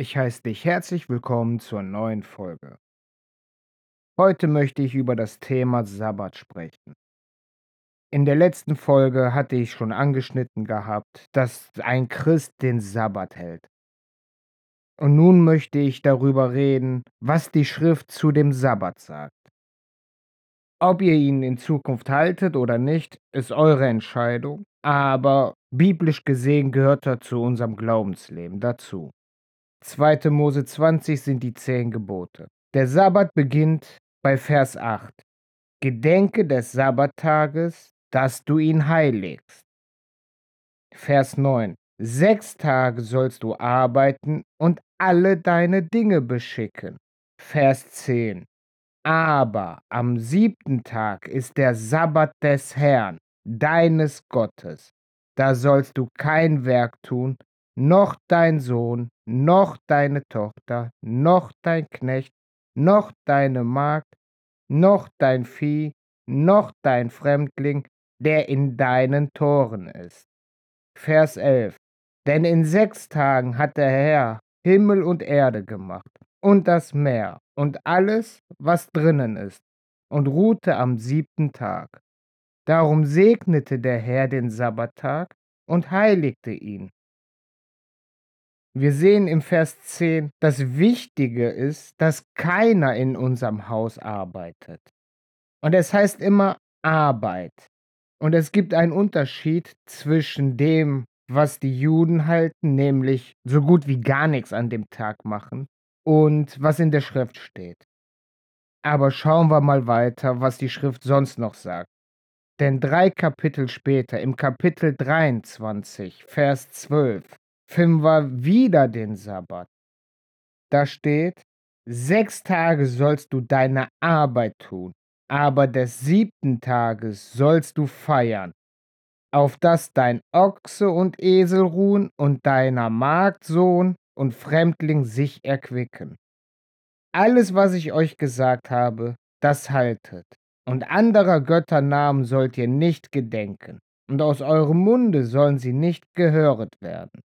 Ich heiße dich herzlich willkommen zur neuen Folge. Heute möchte ich über das Thema Sabbat sprechen. In der letzten Folge hatte ich schon angeschnitten gehabt, dass ein Christ den Sabbat hält. Und nun möchte ich darüber reden, was die Schrift zu dem Sabbat sagt. Ob ihr ihn in Zukunft haltet oder nicht, ist eure Entscheidung, aber biblisch gesehen gehört er zu unserem Glaubensleben dazu. 2. Mose 20 sind die zehn Gebote. Der Sabbat beginnt bei Vers 8. Gedenke des Sabbattages, dass du ihn heiligst. Vers 9. Sechs Tage sollst du arbeiten und alle deine Dinge beschicken. Vers 10. Aber am siebten Tag ist der Sabbat des Herrn, deines Gottes. Da sollst du kein Werk tun, noch dein Sohn, noch deine Tochter, noch dein Knecht, noch deine Magd, noch dein Vieh, noch dein Fremdling, der in deinen Toren ist. Vers 11. Denn in sechs Tagen hat der Herr Himmel und Erde gemacht und das Meer und alles, was drinnen ist, und ruhte am siebten Tag. Darum segnete der Herr den Sabbattag und heiligte ihn. Wir sehen im Vers 10, das Wichtige ist, dass keiner in unserem Haus arbeitet. Und es heißt immer Arbeit. Und es gibt einen Unterschied zwischen dem, was die Juden halten, nämlich so gut wie gar nichts an dem Tag machen, und was in der Schrift steht. Aber schauen wir mal weiter, was die Schrift sonst noch sagt. Denn drei Kapitel später, im Kapitel 23, Vers 12, finden wir wieder den Sabbat. Da steht, sechs Tage sollst du deine Arbeit tun, aber des siebten Tages sollst du feiern, auf dass dein Ochse und Esel ruhen und deiner Magd Sohn und Fremdling sich erquicken. Alles, was ich euch gesagt habe, das haltet. Und anderer Götter Namen sollt ihr nicht gedenken, und aus eurem Munde sollen sie nicht gehöret werden.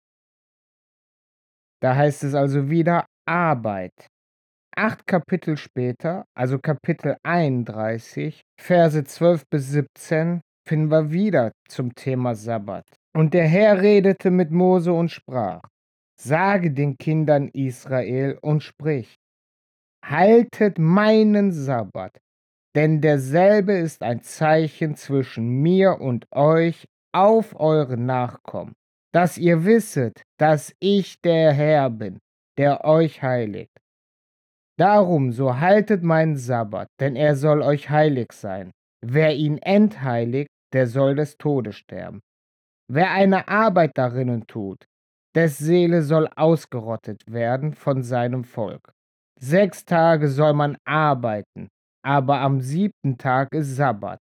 Da heißt es also wieder Arbeit. Acht Kapitel später, also Kapitel 31, Verse 12 bis 17, finden wir wieder zum Thema Sabbat. Und der Herr redete mit Mose und sprach, sage den Kindern Israel und sprich, haltet meinen Sabbat, denn derselbe ist ein Zeichen zwischen mir und euch auf eure Nachkommen dass ihr wisset, dass ich der Herr bin, der euch heiligt. Darum so haltet meinen Sabbat, denn er soll euch heilig sein. Wer ihn entheiligt, der soll des Todes sterben. Wer eine Arbeit darinnen tut, des Seele soll ausgerottet werden von seinem Volk. Sechs Tage soll man arbeiten, aber am siebten Tag ist Sabbat,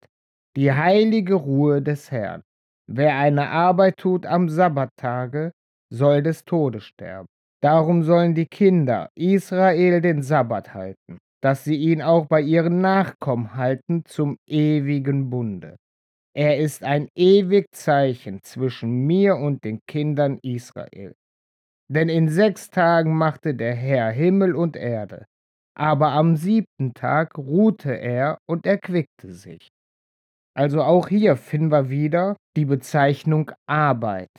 die heilige Ruhe des Herrn. Wer eine Arbeit tut am Sabbattage, soll des Todes sterben. Darum sollen die Kinder Israel den Sabbat halten, dass sie ihn auch bei ihren Nachkommen halten zum ewigen Bunde. Er ist ein ewig Zeichen zwischen mir und den Kindern Israel. Denn in sechs Tagen machte der Herr Himmel und Erde, aber am siebten Tag ruhte er und erquickte sich. Also auch hier finden wir wieder die Bezeichnung Arbeit.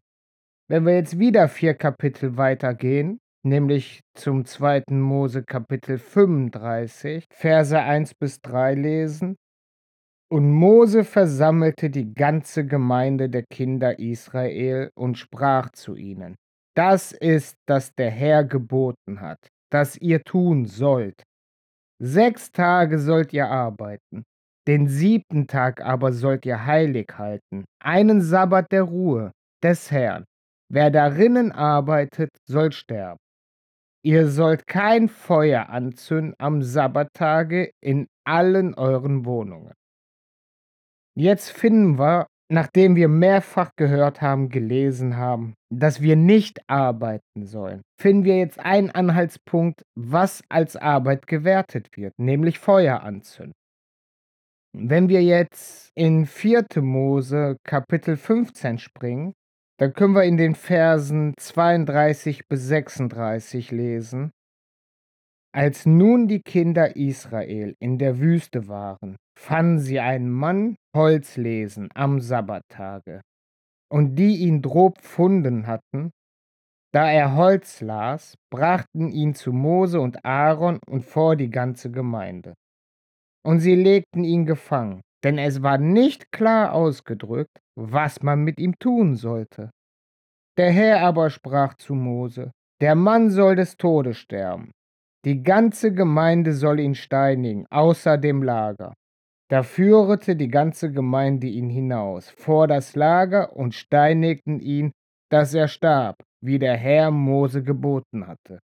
Wenn wir jetzt wieder vier Kapitel weitergehen, nämlich zum zweiten Mose Kapitel 35, Verse 1 bis 3 lesen. Und Mose versammelte die ganze Gemeinde der Kinder Israel und sprach zu ihnen, das ist, das der Herr geboten hat, dass ihr tun sollt. Sechs Tage sollt ihr arbeiten, den siebten Tag aber sollt ihr heilig halten, einen Sabbat der Ruhe des Herrn. Wer darinnen arbeitet, soll sterben. Ihr sollt kein Feuer anzünden am Sabbattage in allen euren Wohnungen. Jetzt finden wir, nachdem wir mehrfach gehört haben, gelesen haben, dass wir nicht arbeiten sollen, finden wir jetzt einen Anhaltspunkt, was als Arbeit gewertet wird, nämlich Feuer anzünden. Wenn wir jetzt in 4. Mose Kapitel 15 springen, Dann können wir in den Versen 32 bis 36 lesen. Als nun die Kinder Israel in der Wüste waren, fanden sie einen Mann Holz lesen am Sabbattage. Und die ihn drob funden hatten, da er Holz las, brachten ihn zu Mose und Aaron und vor die ganze Gemeinde. Und sie legten ihn gefangen, denn es war nicht klar ausgedrückt, was man mit ihm tun sollte. Der Herr aber sprach zu Mose, der Mann soll des Todes sterben. Die ganze Gemeinde soll ihn steinigen, außer dem Lager. Da führete die ganze Gemeinde ihn hinaus vor das Lager und steinigten ihn, dass er starb, wie der Herr Mose geboten hatte.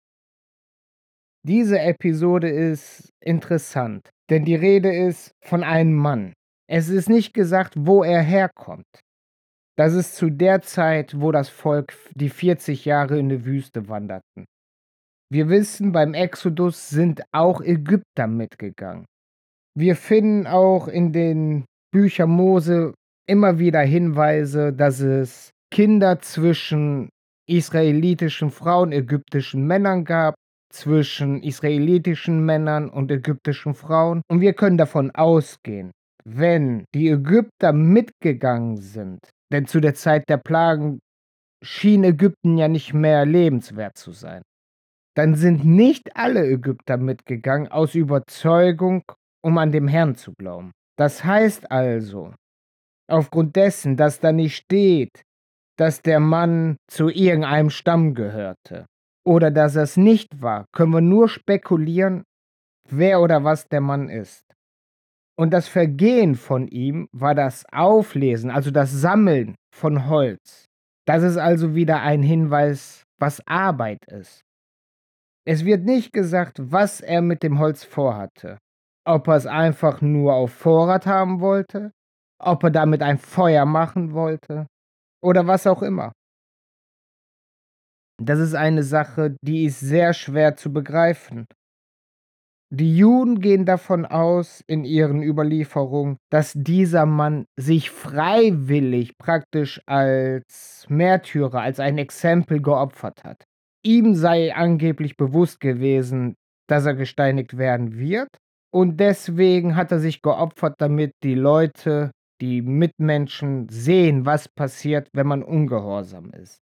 Diese Episode ist interessant, denn die Rede ist von einem Mann. Es ist nicht gesagt, wo er herkommt. Das ist zu der Zeit, wo das Volk die 40 Jahre in die Wüste wanderten. Wir wissen, beim Exodus sind auch Ägypter mitgegangen. Wir finden auch in den Büchern Mose immer wieder Hinweise, dass es Kinder zwischen israelitischen Frauen, ägyptischen Männern gab, zwischen israelitischen Männern und ägyptischen Frauen. Und wir können davon ausgehen, wenn die Ägypter mitgegangen sind, denn zu der Zeit der Plagen schien Ägypten ja nicht mehr lebenswert zu sein, dann sind nicht alle Ägypter mitgegangen aus Überzeugung, um an dem Herrn zu glauben. Das heißt also, aufgrund dessen, dass da nicht steht, dass der Mann zu irgendeinem Stamm gehörte oder dass es nicht war, können wir nur spekulieren, wer oder was der Mann ist. Und das Vergehen von ihm war das Auflesen, also das Sammeln von Holz. Das ist also wieder ein Hinweis, was Arbeit ist. Es wird nicht gesagt, was er mit dem Holz vorhatte. Ob er es einfach nur auf Vorrat haben wollte, ob er damit ein Feuer machen wollte oder was auch immer. Das ist eine Sache, die ist sehr schwer zu begreifen. Die Juden gehen davon aus in ihren Überlieferungen, dass dieser Mann sich freiwillig praktisch als Märtyrer, als ein Exempel geopfert hat. Ihm sei angeblich bewusst gewesen, dass er gesteinigt werden wird und deswegen hat er sich geopfert, damit die Leute, die Mitmenschen sehen, was passiert, wenn man ungehorsam ist.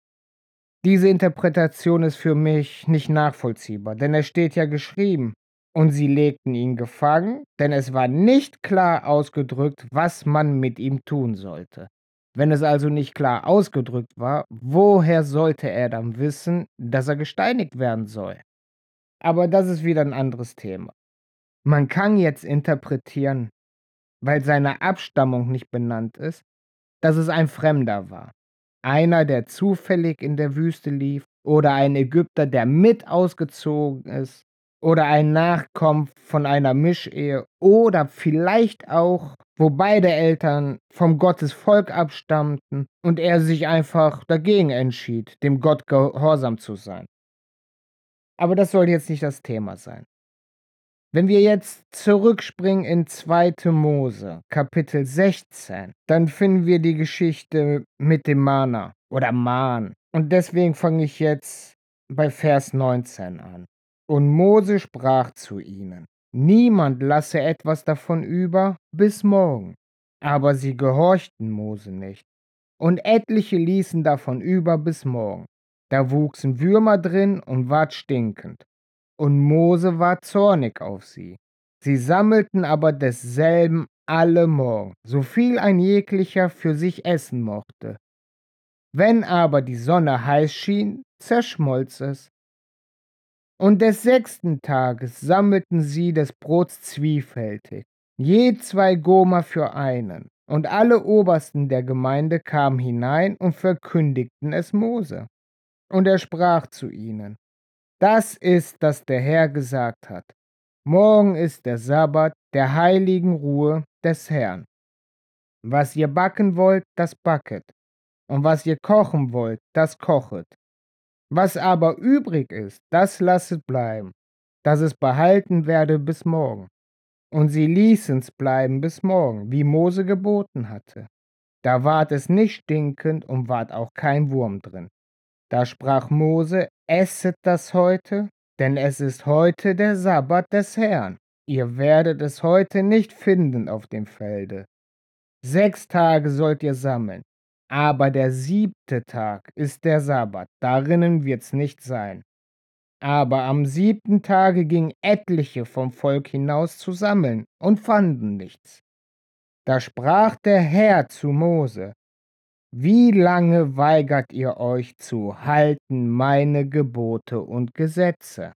Diese Interpretation ist für mich nicht nachvollziehbar, denn es steht ja geschrieben, und sie legten ihn gefangen, denn es war nicht klar ausgedrückt, was man mit ihm tun sollte. Wenn es also nicht klar ausgedrückt war, woher sollte er dann wissen, dass er gesteinigt werden soll? Aber das ist wieder ein anderes Thema. Man kann jetzt interpretieren, weil seine Abstammung nicht benannt ist, dass es ein Fremder war. Einer, der zufällig in der Wüste lief, oder ein Ägypter, der mit ausgezogen ist, oder ein Nachkommen von einer Mischehe, oder vielleicht auch, wo beide Eltern vom Gottesvolk abstammten und er sich einfach dagegen entschied, dem Gott gehorsam zu sein. Aber das soll jetzt nicht das Thema sein. Wenn wir jetzt zurückspringen in 2. Mose, Kapitel 16, dann finden wir die Geschichte mit dem Mana oder Man. Und deswegen fange ich jetzt bei Vers 19 an. Und Mose sprach zu ihnen, Niemand lasse etwas davon über bis morgen. Aber sie gehorchten Mose nicht. Und etliche ließen davon über bis morgen. Da wuchsen Würmer drin und ward stinkend und Mose war zornig auf sie. Sie sammelten aber desselben alle Morgen, so viel ein jeglicher für sich essen mochte. Wenn aber die Sonne heiß schien, zerschmolz es. Und des sechsten Tages sammelten sie des Brots zwiefältig, je zwei Goma für einen. Und alle Obersten der Gemeinde kamen hinein und verkündigten es Mose. Und er sprach zu ihnen, das ist, das der Herr gesagt hat. Morgen ist der Sabbat der heiligen Ruhe des Herrn. Was ihr backen wollt, das backet. Und was ihr kochen wollt, das kochet. Was aber übrig ist, das lasset bleiben, dass es behalten werde bis morgen. Und sie ließen's bleiben bis morgen, wie Mose geboten hatte. Da ward es nicht stinkend und ward auch kein Wurm drin. Da sprach Mose, esset das heute, denn es ist heute der Sabbat des Herrn. Ihr werdet es heute nicht finden auf dem Felde. Sechs Tage sollt ihr sammeln, aber der siebte Tag ist der Sabbat, darinnen wird's nicht sein. Aber am siebten Tage gingen etliche vom Volk hinaus zu sammeln und fanden nichts. Da sprach der Herr zu Mose, wie lange weigert ihr euch zu halten meine Gebote und Gesetze?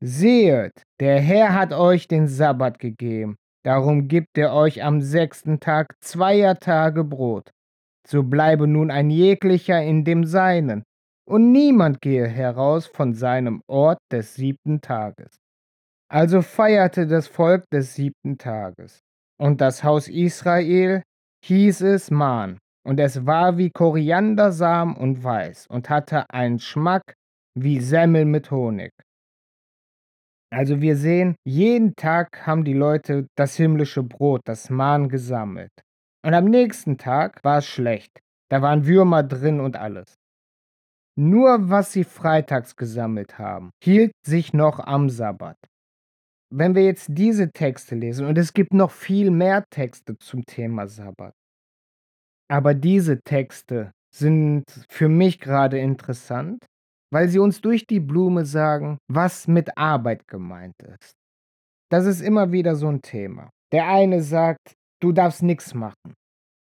Sehet, der Herr hat euch den Sabbat gegeben, darum gibt er euch am sechsten Tag zweier Tage Brot. So bleibe nun ein jeglicher in dem Seinen, und niemand gehe heraus von seinem Ort des siebten Tages. Also feierte das Volk des siebten Tages, und das Haus Israel hieß es Man, und es war wie Koriandersamen und weiß und hatte einen Schmack wie Semmel mit Honig. Also wir sehen, jeden Tag haben die Leute das himmlische Brot, das Mahn gesammelt. Und am nächsten Tag war es schlecht. Da waren Würmer drin und alles. Nur was sie freitags gesammelt haben, hielt sich noch am Sabbat. Wenn wir jetzt diese Texte lesen, und es gibt noch viel mehr Texte zum Thema Sabbat, aber diese Texte sind für mich gerade interessant, weil sie uns durch die Blume sagen, was mit Arbeit gemeint ist. Das ist immer wieder so ein Thema. Der eine sagt, du darfst nichts machen.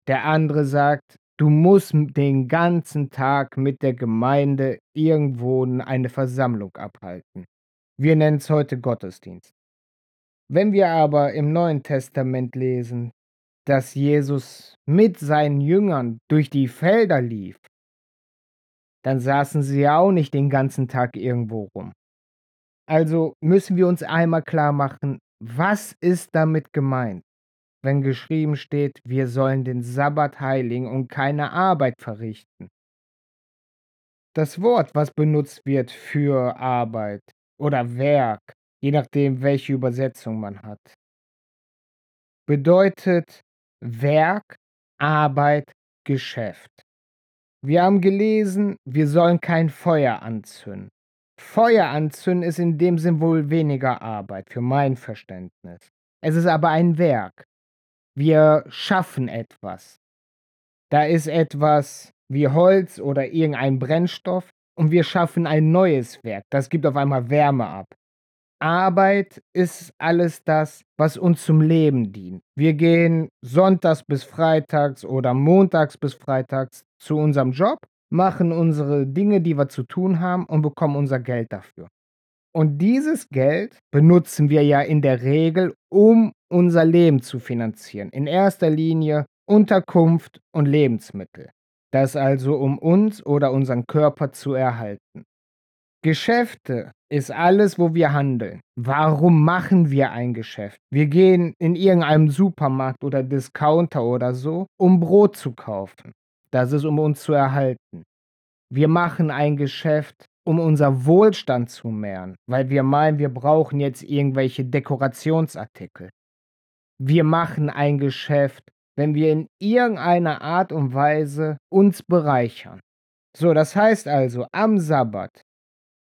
Der andere sagt, du musst den ganzen Tag mit der Gemeinde irgendwo eine Versammlung abhalten. Wir nennen es heute Gottesdienst. Wenn wir aber im Neuen Testament lesen, dass Jesus mit seinen Jüngern durch die Felder lief dann saßen sie ja auch nicht den ganzen Tag irgendwo rum. Also müssen wir uns einmal klar machen, was ist damit gemeint, wenn geschrieben steht, wir sollen den Sabbat heiligen und keine Arbeit verrichten. Das Wort, was benutzt wird für Arbeit oder Werk, je nachdem, welche Übersetzung man hat, bedeutet Werk, Arbeit, Geschäft. Wir haben gelesen, wir sollen kein Feuer anzünden. Feuer anzünden ist in dem Sinn wohl weniger Arbeit, für mein Verständnis. Es ist aber ein Werk. Wir schaffen etwas. Da ist etwas wie Holz oder irgendein Brennstoff und wir schaffen ein neues Werk. Das gibt auf einmal Wärme ab. Arbeit ist alles das, was uns zum Leben dient. Wir gehen sonntags bis freitags oder montags bis freitags zu unserem Job, machen unsere Dinge, die wir zu tun haben und bekommen unser Geld dafür. Und dieses Geld benutzen wir ja in der Regel, um unser Leben zu finanzieren. In erster Linie Unterkunft und Lebensmittel. Das also, um uns oder unseren Körper zu erhalten. Geschäfte ist alles, wo wir handeln. Warum machen wir ein Geschäft? Wir gehen in irgendeinem Supermarkt oder Discounter oder so, um Brot zu kaufen. Das ist, um uns zu erhalten. Wir machen ein Geschäft, um unser Wohlstand zu mehren, weil wir meinen, wir brauchen jetzt irgendwelche Dekorationsartikel. Wir machen ein Geschäft, wenn wir in irgendeiner Art und Weise uns bereichern. So, das heißt also, am Sabbat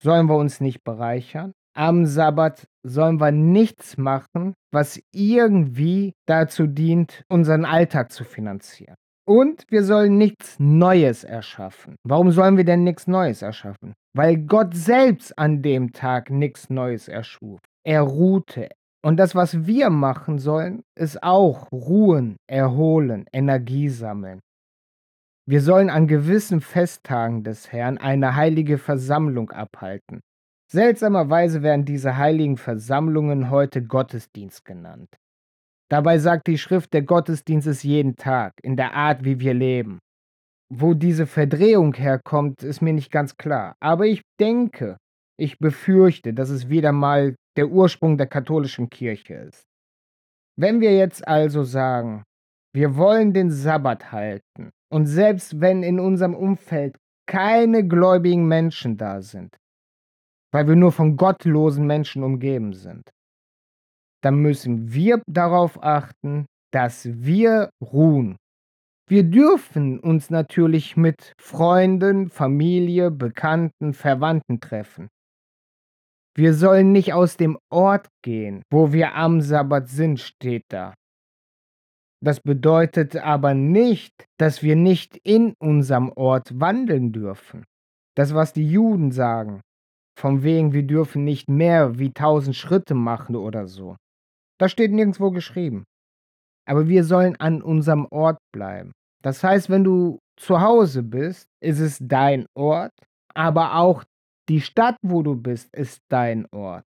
sollen wir uns nicht bereichern. Am Sabbat sollen wir nichts machen, was irgendwie dazu dient, unseren Alltag zu finanzieren. Und wir sollen nichts Neues erschaffen. Warum sollen wir denn nichts Neues erschaffen? Weil Gott selbst an dem Tag nichts Neues erschuf. Er ruhte. Und das, was wir machen sollen, ist auch ruhen, erholen, Energie sammeln. Wir sollen an gewissen Festtagen des Herrn eine heilige Versammlung abhalten. Seltsamerweise werden diese heiligen Versammlungen heute Gottesdienst genannt. Dabei sagt die Schrift, der Gottesdienst ist jeden Tag, in der Art, wie wir leben. Wo diese Verdrehung herkommt, ist mir nicht ganz klar. Aber ich denke, ich befürchte, dass es wieder mal der Ursprung der katholischen Kirche ist. Wenn wir jetzt also sagen, wir wollen den Sabbat halten, und selbst wenn in unserem Umfeld keine gläubigen Menschen da sind, weil wir nur von gottlosen Menschen umgeben sind, dann müssen wir darauf achten, dass wir ruhen. Wir dürfen uns natürlich mit Freunden, Familie, Bekannten, Verwandten treffen. Wir sollen nicht aus dem Ort gehen, wo wir am Sabbat sind, steht da. Das bedeutet aber nicht, dass wir nicht in unserem Ort wandeln dürfen. Das, was die Juden sagen, von wegen, wir dürfen nicht mehr wie tausend Schritte machen oder so. Das steht nirgendwo geschrieben. Aber wir sollen an unserem Ort bleiben. Das heißt, wenn du zu Hause bist, ist es dein Ort, aber auch die Stadt, wo du bist, ist dein Ort.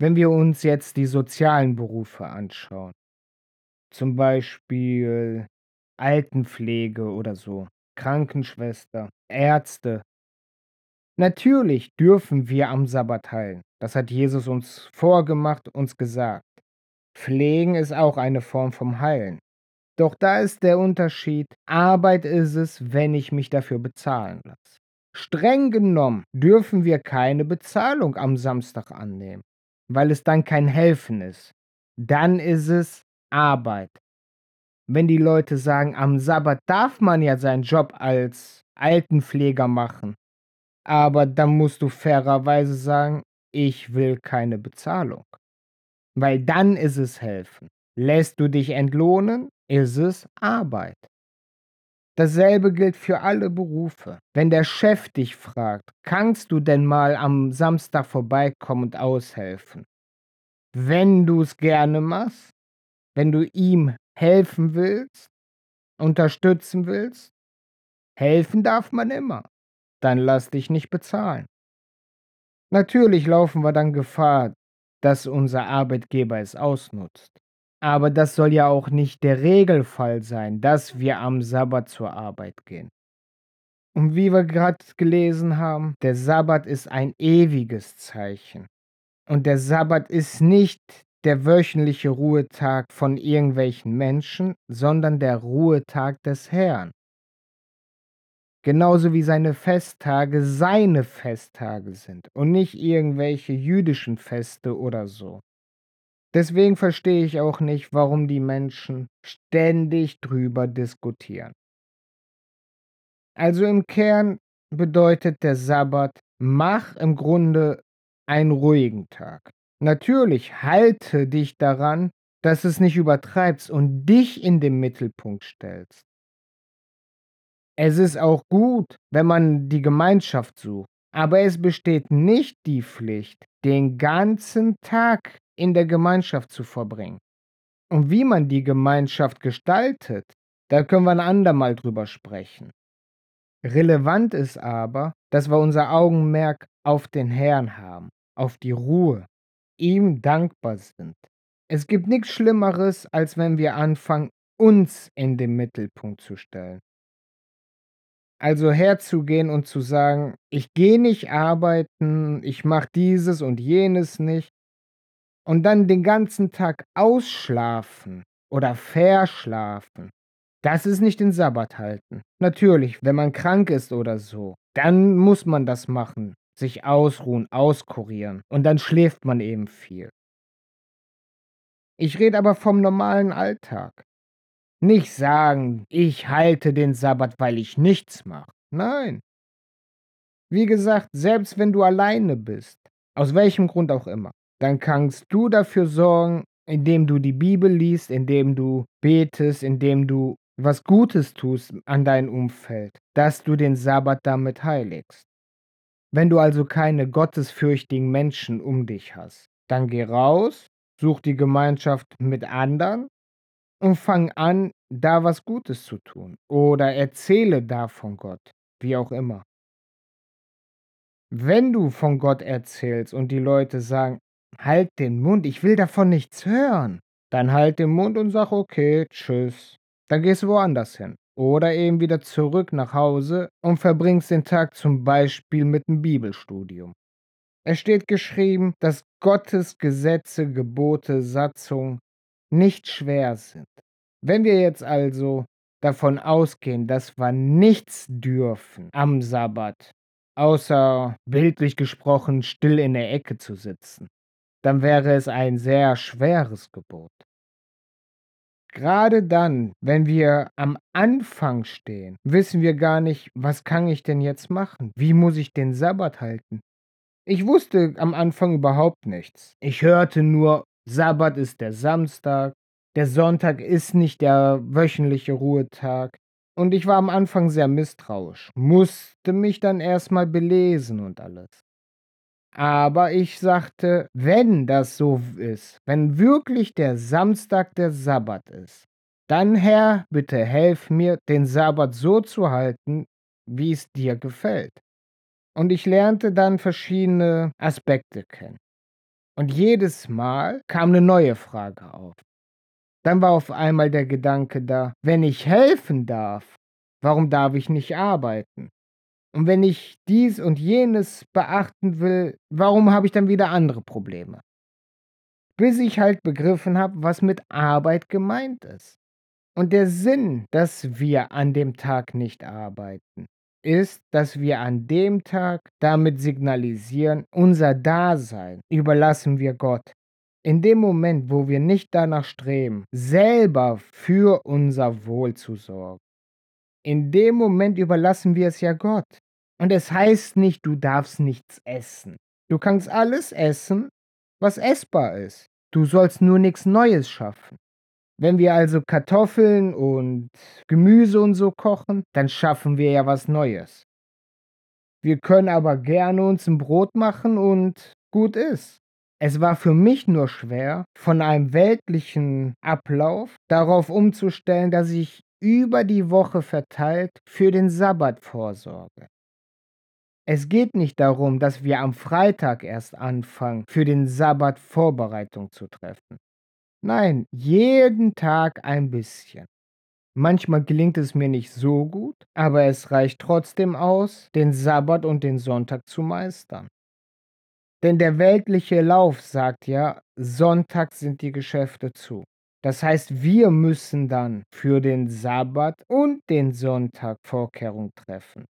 Wenn wir uns jetzt die sozialen Berufe anschauen, zum Beispiel Altenpflege oder so, Krankenschwester, Ärzte. Natürlich dürfen wir am Sabbat heilen. Das hat Jesus uns vorgemacht, uns gesagt. Pflegen ist auch eine Form vom Heilen. Doch da ist der Unterschied, Arbeit ist es, wenn ich mich dafür bezahlen lasse. Streng genommen dürfen wir keine Bezahlung am Samstag annehmen, weil es dann kein Helfen ist. Dann ist es Arbeit. Wenn die Leute sagen, am Sabbat darf man ja seinen Job als Altenpfleger machen, aber dann musst du fairerweise sagen, ich will keine Bezahlung. Weil dann ist es helfen. Lässt du dich entlohnen, ist es Arbeit. Dasselbe gilt für alle Berufe. Wenn der Chef dich fragt, kannst du denn mal am Samstag vorbeikommen und aushelfen? Wenn du es gerne machst, wenn du ihm helfen willst, unterstützen willst, helfen darf man immer. Dann lass dich nicht bezahlen. Natürlich laufen wir dann Gefahr, dass unser Arbeitgeber es ausnutzt. Aber das soll ja auch nicht der Regelfall sein, dass wir am Sabbat zur Arbeit gehen. Und wie wir gerade gelesen haben, der Sabbat ist ein ewiges Zeichen. Und der Sabbat ist nicht der wöchentliche Ruhetag von irgendwelchen Menschen, sondern der Ruhetag des Herrn. Genauso wie seine Festtage seine Festtage sind und nicht irgendwelche jüdischen Feste oder so. Deswegen verstehe ich auch nicht, warum die Menschen ständig drüber diskutieren. Also im Kern bedeutet der Sabbat, mach im Grunde einen ruhigen Tag. Natürlich halte dich daran, dass es nicht übertreibst und dich in den Mittelpunkt stellst. Es ist auch gut, wenn man die Gemeinschaft sucht, aber es besteht nicht die Pflicht, den ganzen Tag in der Gemeinschaft zu verbringen. Und wie man die Gemeinschaft gestaltet, da können wir ein andermal drüber sprechen. Relevant ist aber, dass wir unser Augenmerk auf den Herrn haben, auf die Ruhe, ihm dankbar sind. Es gibt nichts Schlimmeres, als wenn wir anfangen, uns in den Mittelpunkt zu stellen. Also herzugehen und zu sagen, ich gehe nicht arbeiten, ich mache dieses und jenes nicht, und dann den ganzen Tag ausschlafen oder verschlafen, das ist nicht den Sabbat halten. Natürlich, wenn man krank ist oder so, dann muss man das machen, sich ausruhen, auskurieren und dann schläft man eben viel. Ich rede aber vom normalen Alltag. Nicht sagen, ich halte den Sabbat, weil ich nichts mache. Nein. Wie gesagt, selbst wenn du alleine bist, aus welchem Grund auch immer, dann kannst du dafür sorgen, indem du die Bibel liest, indem du betest, indem du was Gutes tust an dein Umfeld, dass du den Sabbat damit heiligst. Wenn du also keine gottesfürchtigen Menschen um dich hast, dann geh raus, such die Gemeinschaft mit anderen und fang an, da was Gutes zu tun oder erzähle da von Gott, wie auch immer. Wenn du von Gott erzählst und die Leute sagen, Halt den Mund, ich will davon nichts hören. Dann halt den Mund und sag okay, tschüss. Dann gehst du woanders hin. Oder eben wieder zurück nach Hause und verbringst den Tag zum Beispiel mit einem Bibelstudium. Es steht geschrieben, dass Gottes Gesetze, Gebote, Satzungen nicht schwer sind. Wenn wir jetzt also davon ausgehen, dass wir nichts dürfen am Sabbat, außer bildlich gesprochen still in der Ecke zu sitzen, dann wäre es ein sehr schweres Gebot. Gerade dann, wenn wir am Anfang stehen, wissen wir gar nicht: „Was kann ich denn jetzt machen? Wie muss ich den Sabbat halten?“ Ich wusste am Anfang überhaupt nichts. Ich hörte nur: Sabbat ist der Samstag, der Sonntag ist nicht der wöchentliche Ruhetag. Und ich war am Anfang sehr misstrauisch, musste mich dann erst mal belesen und alles. Aber ich sagte: „Wenn das so ist, wenn wirklich der Samstag der Sabbat ist, dann Herr, bitte helf mir, den Sabbat so zu halten, wie es dir gefällt.“ Und ich lernte dann verschiedene Aspekte kennen. Und jedes Mal kam 'ne neue Frage auf. Dann war auf einmal der Gedanke da: „Wenn ich helfen darf, warum darf ich nicht arbeiten? Und wenn ich dies und jenes beachten will, warum habe ich dann wieder andere Probleme?“ Bis ich halt begriffen habe, was mit Arbeit gemeint ist. Und der Sinn, dass wir an dem Tag nicht arbeiten, ist, dass wir an dem Tag damit signalisieren, unser Dasein überlassen wir Gott. In dem Moment, wo wir nicht danach streben, selber für unser Wohl zu sorgen, in dem Moment überlassen wir es ja Gott. Und es heißt nicht, du darfst nichts essen. Du kannst alles essen, was essbar ist. Du sollst nur nix Neues schaffen. Wenn wir also Kartoffeln und Gemüse und so kochen, dann schaffen wir ja was Neues. Wir können aber gerne uns 'n Brot machen und gut ist. Es war für mich nur schwer, von einem weltlichen Ablauf darauf umzustellen, dass ich über die Woche verteilt für den Sabbat vorsorge. Es geht nicht darum, dass wir am Freitag erst anfangen, für den Sabbat Vorbereitung zu treffen. Nein, jeden Tag ein bisschen. Manchmal gelingt es mir nicht so gut, aber es reicht trotzdem aus, den Sabbat und den Sonntag zu meistern. Denn der weltliche Lauf sagt ja, sonntags sind die Geschäfte zu. Das heißt, wir müssen dann für den Sabbat und den Sonntag Vorkehrungen treffen.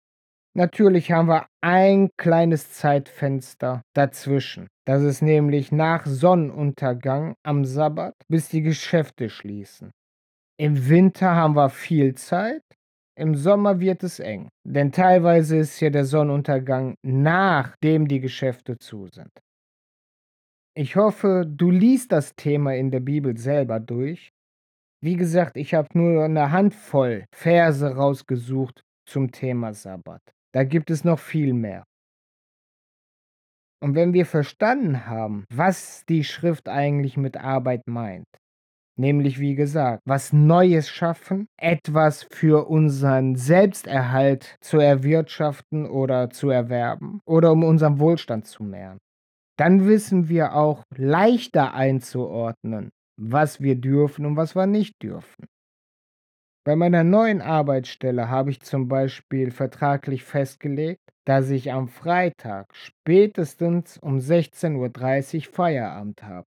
Natürlich haben wir ein kleines Zeitfenster dazwischen. Das ist nämlich nach Sonnenuntergang am Sabbat, bis die Geschäfte schließen. Im Winter haben wir viel Zeit, im Sommer wird es eng, denn teilweise ist ja der Sonnenuntergang, nachdem die Geschäfte zu sind. Ich hoffe, du liest das Thema in der Bibel selber durch. Wie gesagt, ich habe nur 'ne Handvoll Verse rausgesucht zum Thema Sabbat. Da gibt es noch viel mehr. Und wenn wir verstanden haben, was die Schrift eigentlich mit Arbeit meint, nämlich wie gesagt, was Neues schaffen, etwas für unseren Selbsterhalt zu erwirtschaften oder zu erwerben oder um unseren Wohlstand zu mehren, dann wissen wir auch leichter einzuordnen, was wir dürfen und was wir nicht dürfen. Bei meiner neuen Arbeitsstelle habe ich zum Beispiel vertraglich festgelegt, dass ich am Freitag spätestens um 16:30 Feierabend habe.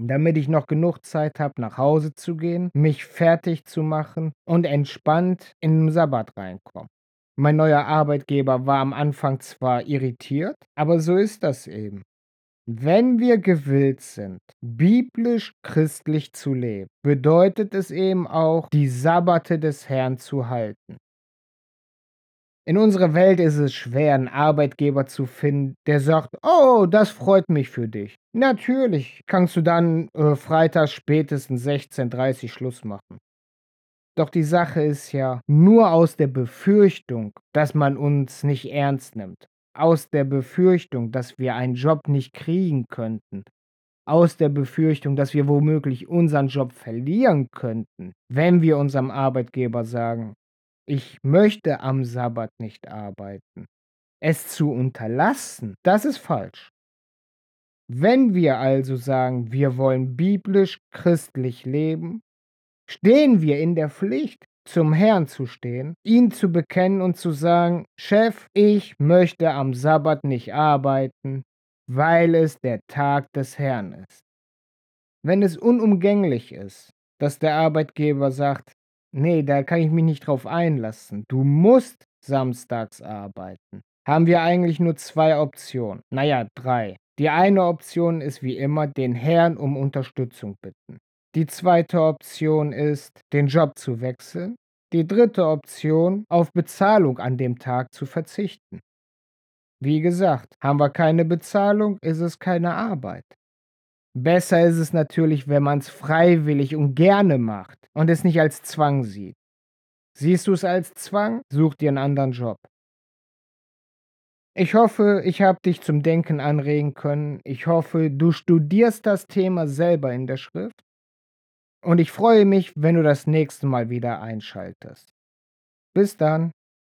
Damit ich noch genug Zeit habe, nach Hause zu gehen, mich fertig zu machen und entspannt in 'n Sabbat reinkomme. Mein neuer Arbeitgeber war am Anfang zwar irritiert, aber so ist das eben. Wenn wir gewillt sind, biblisch-christlich zu leben, bedeutet es eben auch, die Sabbate des Herrn zu halten. In unserer Welt ist es schwer, 'n Arbeitgeber zu finden, der sagt: „Oh, das freut mich für dich.“ Natürlich kannst du dann, äh, freitags spätestens 16:30 Schluss machen. Doch die Sache ist ja, nur aus der Befürchtung, dass man uns nicht ernst nimmt, aus der Befürchtung, dass wir einen Job nicht kriegen könnten, aus der Befürchtung, dass wir womöglich unseren Job verlieren könnten, wenn wir unserem Arbeitgeber sagen: „Ich möchte am Sabbat nicht arbeiten.“ Es zu unterlassen, das ist falsch. Wenn wir also sagen, wir wollen biblisch-christlich leben, stehen wir in der Pflicht, zum Herrn zu stehen, ihn zu bekennen und zu sagen: „Chef, ich möchte am Sabbat nicht arbeiten, weil es der Tag des Herrn ist.“ Wenn es unumgänglich ist, dass der Arbeitgeber sagt: „Ne, da kann ich mich nicht drauf einlassen. Du musst samstags arbeiten.“ Haben wir eigentlich nur 2 Optionen. Na ja, 3. Die eine Option ist wie immer, den Herrn um Unterstützung bitten. Die zweite Option ist, den Job zu wechseln. Die dritte Option, auf Bezahlung an dem Tag zu verzichten. Wie gesagt, haben wir keine Bezahlung, ist es keine Arbeit. Besser ist es natürlich, wenn man es freiwillig und gerne macht und es nicht als Zwang sieht. Siehst du es als Zwang, such dir einen anderen Job. Ich hoffe, ich habe dich zum Denken anregen können. Ich hoffe, du studierst das Thema selber in der Schrift. Und ich freue mich, wenn du das nächste Mal wieder einschaltest. Bis dann.